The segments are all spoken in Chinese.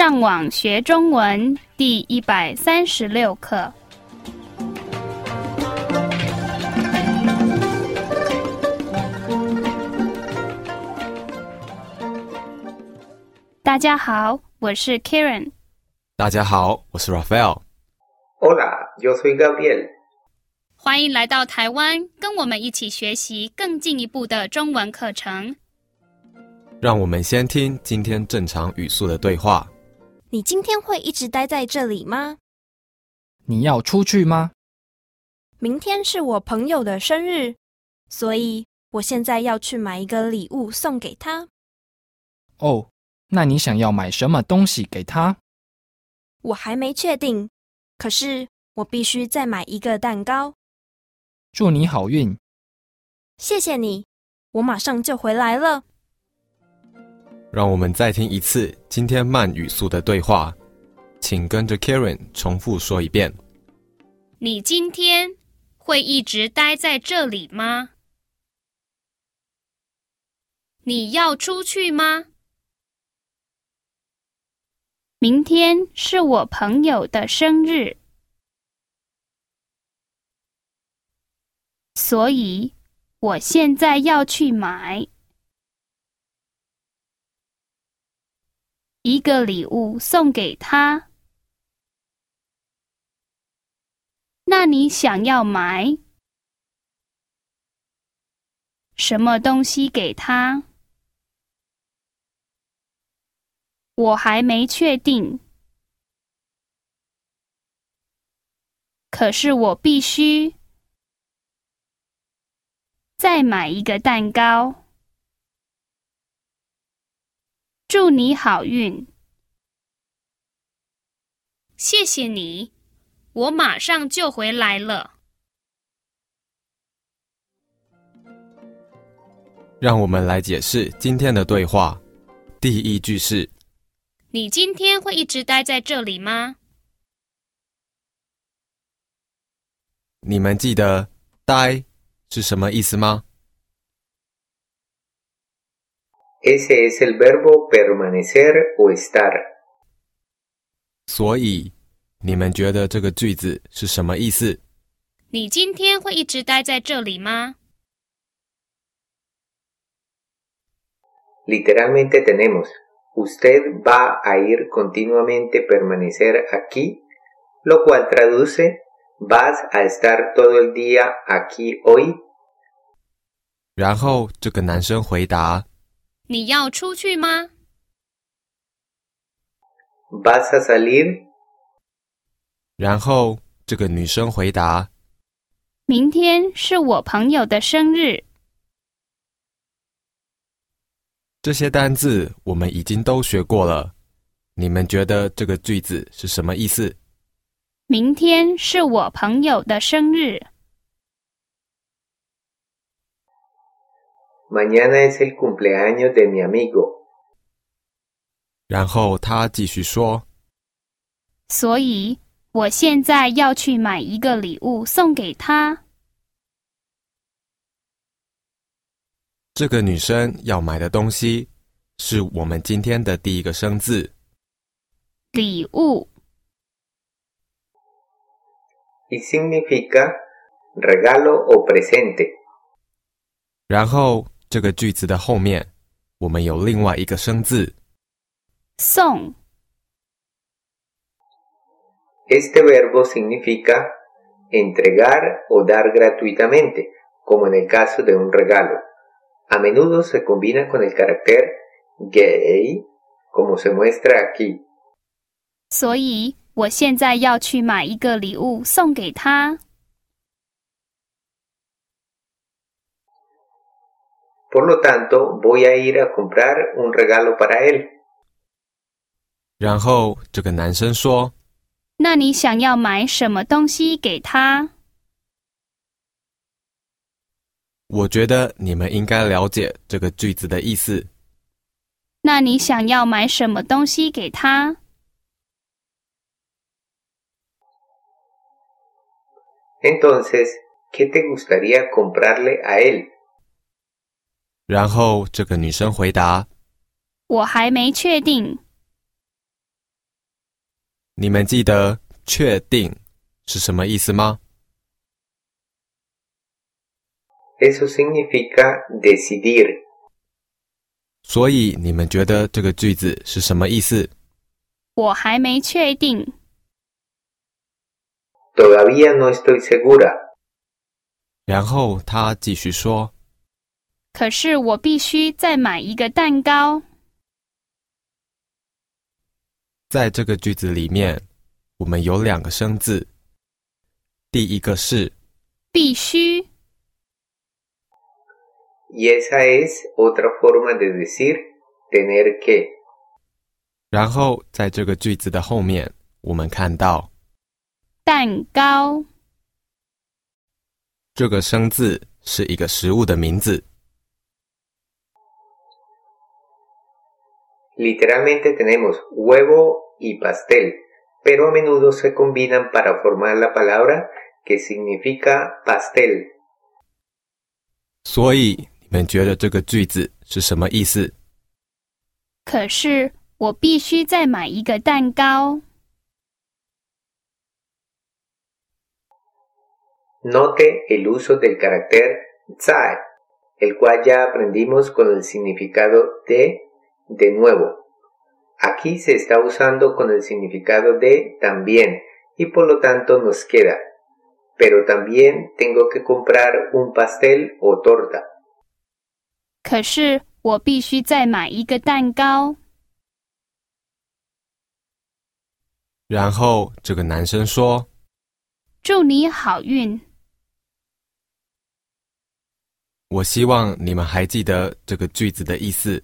上网学中文第一百三十六课。大家好，我是 Karen。大家好，我是 Raphael。Hola, yo soy Gabriel。欢迎来到台湾，跟我们一起学习更进一步的中文课程。让我们先听今天正常语速的对话。你今天会一直待在这里吗？你要出去吗？明天是我朋友的生日，所以我现在要去买一个礼物送给他。哦，那你想要买什么东西给他？我还没确定，可是我必须再买一个蛋糕。祝你好运。谢谢你，我马上就回来了。让我们再听一次今天慢语速的对话，请跟着 Karen 重复说一遍。你今天会一直待在这里吗？你要出去吗？明天是我朋友的生日，所以我现在要去买一个礼物送给他。那你想要买什么东西给他？我还没确定，可是我必须再买一个蛋糕。祝你好运！谢谢你，我马上就回来了。让我们来解释今天的对话。第一句是。你今天会一直待在这里吗？你们记得“待”是什么意思吗 Ese es el verbo permanecer o estar。所以，你们觉得这个句子是什么意思？你今天会一直待在这里吗 Literalmente tenemos Usted va a ir continuamente permanecer aquí, lo cual traduce ¿Vas a estar todo el día aquí hoy? 然后这个男生回答 你要出去吗？¿Vas a salir? 然后这个女生回答明天是我朋友的生日。这些单字我们已经都学过了，你们觉得这个句子是什么意思？明天是我朋友的生日。Mañana es el cumpleaños de mi amigo. 然后他继续说所以我现在要去买一个礼物送给他。这个女生要买的东西是我们今天的第一个生字礼物。Y significa regalo o presente. 然后这个句子的后面我们有另外一个生字送 Este verbo significa entregar o dar gratuitamente, como en el caso de un regalo. A menudo se combina con el carácter gay, como se muestra aquí. 所以我现在要去买一个礼物送给他。 Por lo tanto, voy a ir a comprar un regalo para él. 然后这个男生说那你想要买什么东西给他？我觉得你们应该了解这个句子的意思。那你想要买什么东西给他？Entonces, ¿qué te gustaría comprarle a él? 然后这个女生回答我还没确定，你们记得“确定”是什么意思吗？Eso significa decidir. 所以你们觉得这个句子是什么意思？我还没确定。Todavía no estoy segura. 然后他继续说可是我必须再买一个蛋糕。：“在这个句子里面，我们有两个生字，第一个是必须，Y esa es otra forma de decir tener que. 然后在这个句子的后面，我们看到蛋糕，这个生字是一个食物的名字。Literalmente tenemos huevo y pastel, pero a menudo se combinan para formar la palabra que significa pastel. 所以你们觉得这个句子是什么意思？可是我必须再买一个蛋糕。 Note el uso del carácter zai, el cual ya aprendimos con el significado de de nuevo. Aquí se está usando con el significado de también y por lo tanto nos queda. Pero también tengo que comprar un pastel o torta. 可是我必须再买一个蛋糕。然后这个男生说祝你好运。：“我希望你们还记得这个句子的意思。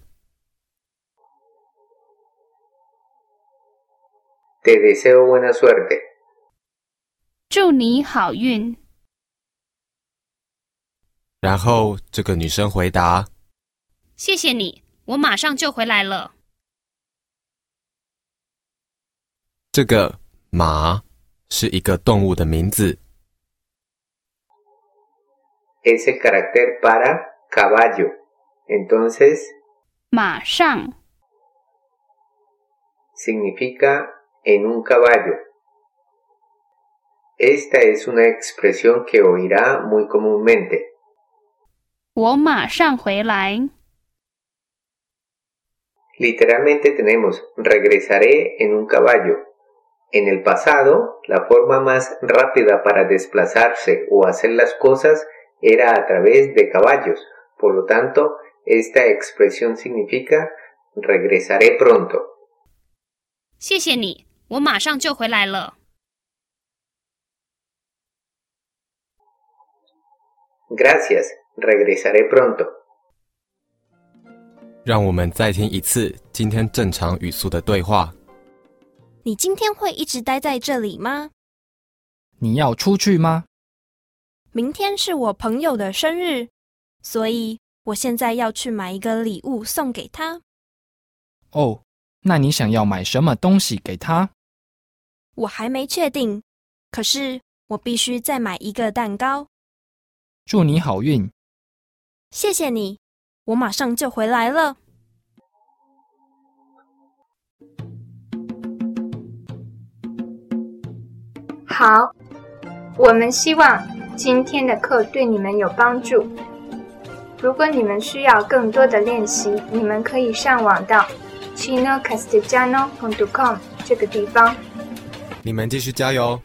Te deseo buena suerte. 祝你好运。”然后这个女生回答谢谢你，我马上就回来了。：“这个马是一个动物的名字，Es el carácter para caballo. Entonces 马上，significa en un caballo. Esta es una expresión que oirá muy comúnmente. 我马上回来。 Literalmente tenemos regresaré en un caballo. En el pasado, la forma más rápida para desplazarse o hacer las cosas era a través de caballos. Por lo tanto, esta expresión significa regresaré pronto. 谢谢你， 我马上就回来了。Gracias, regresaré pronto. 让我们再听一次今天正常语速的对话。你今天会一直待在这里吗？你要出去吗？明天是我朋友的生日，所以我现在要去买一个礼物送给他。哦，那你想要买什么东西给他？我还没确定，可是我必须再买一个蛋糕。祝你好运。谢谢你，我马上就回来了。好，我们希望今天的课对你们有帮助。如果你们需要更多的练习，你们可以上网到 chinocastellano.com 这个地方。你们继续加油！